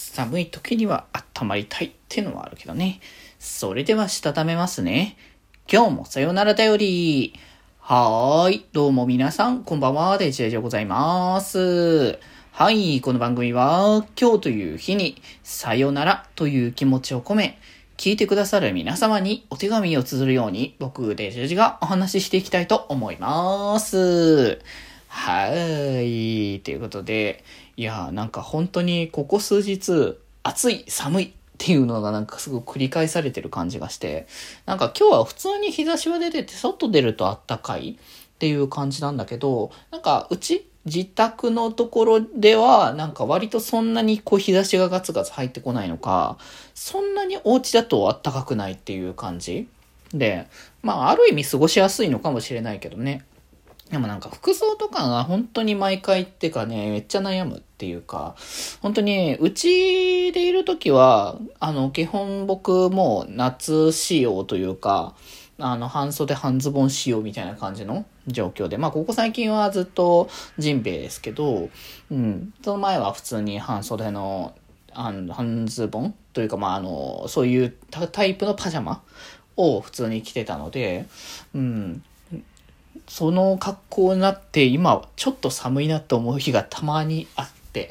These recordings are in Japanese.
寒い時には温まりたいってのはあるけどね。それではしたためますね。今日もさよならだより。はーい。どうも皆さん、こんばんは。デジェジでございます。はい。この番組は、今日という日に、さよならという気持ちを込め、聞いてくださる皆様にお手紙を綴るように、僕、デジェジがお話ししていきたいと思います。はーい。ということで、いや、なんか本当にここ数日、暑い、寒いっていうのがなんかすごく繰り返されてる感じがして、なんか今日は普通に日差しは出てて、外出るとあったかいっていう感じなんだけど、なんかうち、自宅のところでは、なんか割とそんなにこう日差しがガツガツ入ってこないのか、そんなにお家だとあったかくないっていう感じで、まあある意味過ごしやすいのかもしれないけどね。でもなんか服装とかが本当に毎回ってかね、めっちゃ悩むっていうか、本当に、うちでいる時は、あの、基本僕も夏仕様というか、あの、半袖半ズボン仕様みたいな感じの状況で、まあ、ここ最近はずっとジンベエですけど、うん、その前は普通に半袖の、あの、半ズボンというか、まあ、あの、そういうタイプのパジャマを普通に着てたので、うん、その格好になって今ちょっと寒いなと思う日がたまにあって。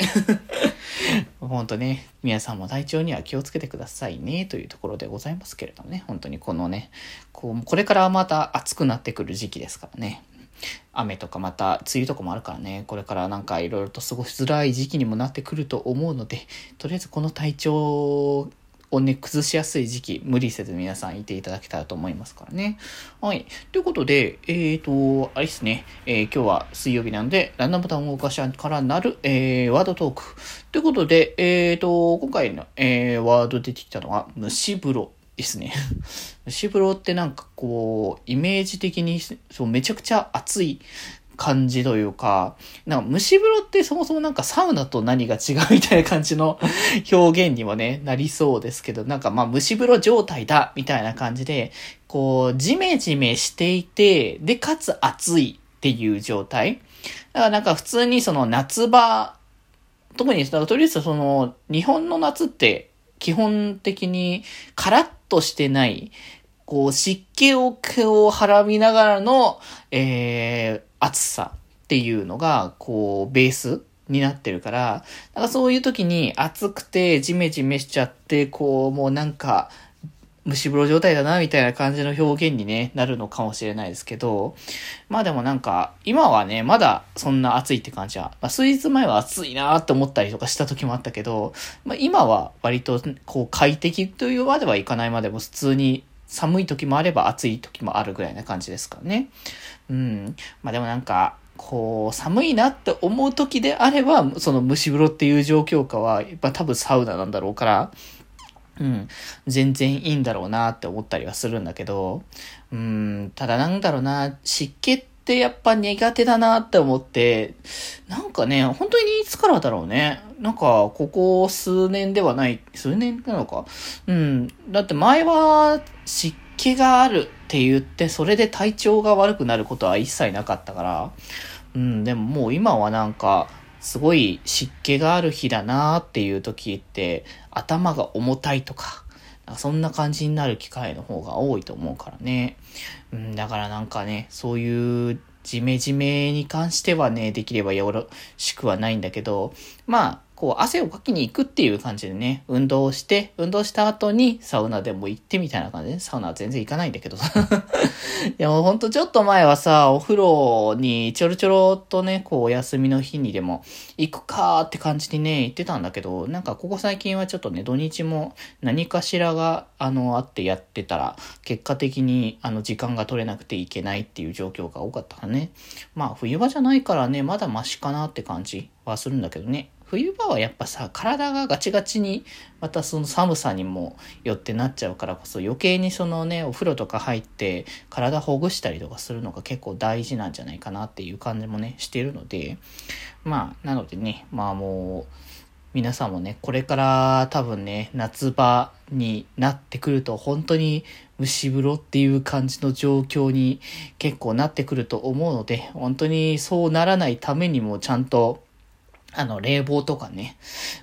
本当ね、皆さんも体調には気をつけてくださいねというところでございますけれどもね、本当にこのね、こうこれからまた暑くなってくる時期ですからね。雨とかまた梅雨とかもあるからね、これからなんかいろいろと過ごしづらい時期にもなってくると思うので、とりあえずこの体調をね、崩しやすい時期、無理せず皆さんいていただけたらと思いますからね。はい。ということで、えっ、ー、と、あれですね、えー、今日は水曜日なので、ランダムボタンを動かしからなる、えー、ワードトーク。ということで、えっ、ー、と、今回の、えー、ワード出てきたのは、蒸し風呂ですね。蒸し風呂ってなんかこう、イメージ的に、そう、めちゃくちゃ熱い感じというか、なんか蒸し風呂ってそもそもなんかサウナと何が違うみたいな感じの 表現にもね、なりそうですけど、なんかまあ蒸し風呂状態だみたいな感じで、こう、ジメジメしていて、で、かつ暑いっていう状態。だからなんか普通にその夏場、特に、とりあえずその、日本の夏って基本的にカラッとしてない、こう、湿気ををはらみながらの、えー、暑さっていうのが、こう、ベースになってるから、だかそういう時に暑くてジメジメしちゃって、こう、もうなんか、蒸し風呂状態だな、みたいな感じの表現にね、なるのかもしれないですけど、まあでもなんか、今はね、まだそんな暑いって感じは、まあ数日前は暑いなーって思ったりとかした時もあったけど、まあ今は割とこう快適というまではいかないまでも普通に寒い時もあれば暑い時もあるぐらいな感じですからね。うん。まあでもなんか、こう、寒いなって思う時であれば、その蒸し風呂っていう状況下は、やっぱ多分サウナなんだろうから、うん、全然いいんだろうなって思ったりはするんだけど、うん、ただなんだろうな、湿気ってやっぱ苦手だなって思って、なんかね、本当にいつからだろうね。なんか、ここ数年ではない、数年なのか。うん。だって前は湿気があるって言って、それで体調が悪くなることは一切なかったから、うん、でももう今はなんか、すごい湿気がある日だなっていう時って、頭が重たいとか、そんな感じになる機会の方が多いと思うからね。うん、だからなんかね、そういうジメジメに関してはね、できればよろしくはないんだけど、まあ、こう、汗をかきに行くっていう感じでね、運動をして、運動した後にサウナでも行ってみたいな感じで、サウナは全然行かないんだけどさ。いや、もうほんとちょっと前はさ、お風呂にちょろちょろとね、こう、お休みの日にでも行くかーって感じにね、行ってたんだけど、なんかここ最近はちょっとね、土日も何かしらが、あの、あってやってたら、結果的に、あの、時間が取れなくていけないっていう状況が多かったからね。まあ、冬場じゃないからね、まだマシかなって感じはするんだけどね。冬場はやっぱさ、体がガチガチに、またその寒さにもよってなっちゃうからこそ余計にそのね、お風呂とか入って体ほぐしたりとかするのが結構大事なんじゃないかなっていう感じもね、してるので、まあ、なのでね、まあもう、皆さんもね、これから多分ね、夏場になってくると本当に蒸し風呂っていう感じの状況に結構なってくると思うので、本当にそうならないためにもちゃんとあの、冷房とかね。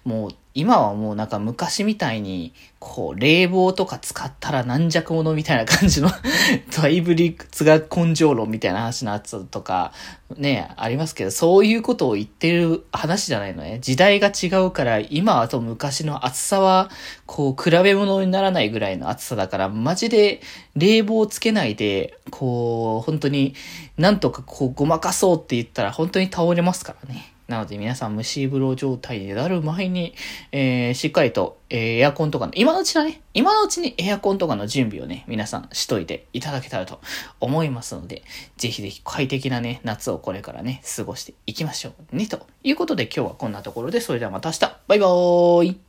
もう、今はもうなんか昔みたいに、こう、冷房とか使ったら軟弱者みたいな感じの だいぶ理屈が根性論みたいな話のやつとか、ね、ありますけど、そういうことを言ってる話じゃないのね。時代が違うから、今と昔の暑さは、こう、比べ物にならないぐらいの暑さだから、マジで冷房つけないで、こう、本当になんとかこう、ごまかそうって言ったら、本当に倒れますからね。なので皆さん蒸し風呂状態になる前に、えー、しっかりと、えー、エアコンとかの、今のうちだね、今のうちにエアコンとかの準備をね、皆さんしといていただけたらと思いますので、ぜひぜひ快適なね、夏をこれからね、過ごしていきましょうね、ということで今日はこんなところで、それではまた明日、バイバーイ。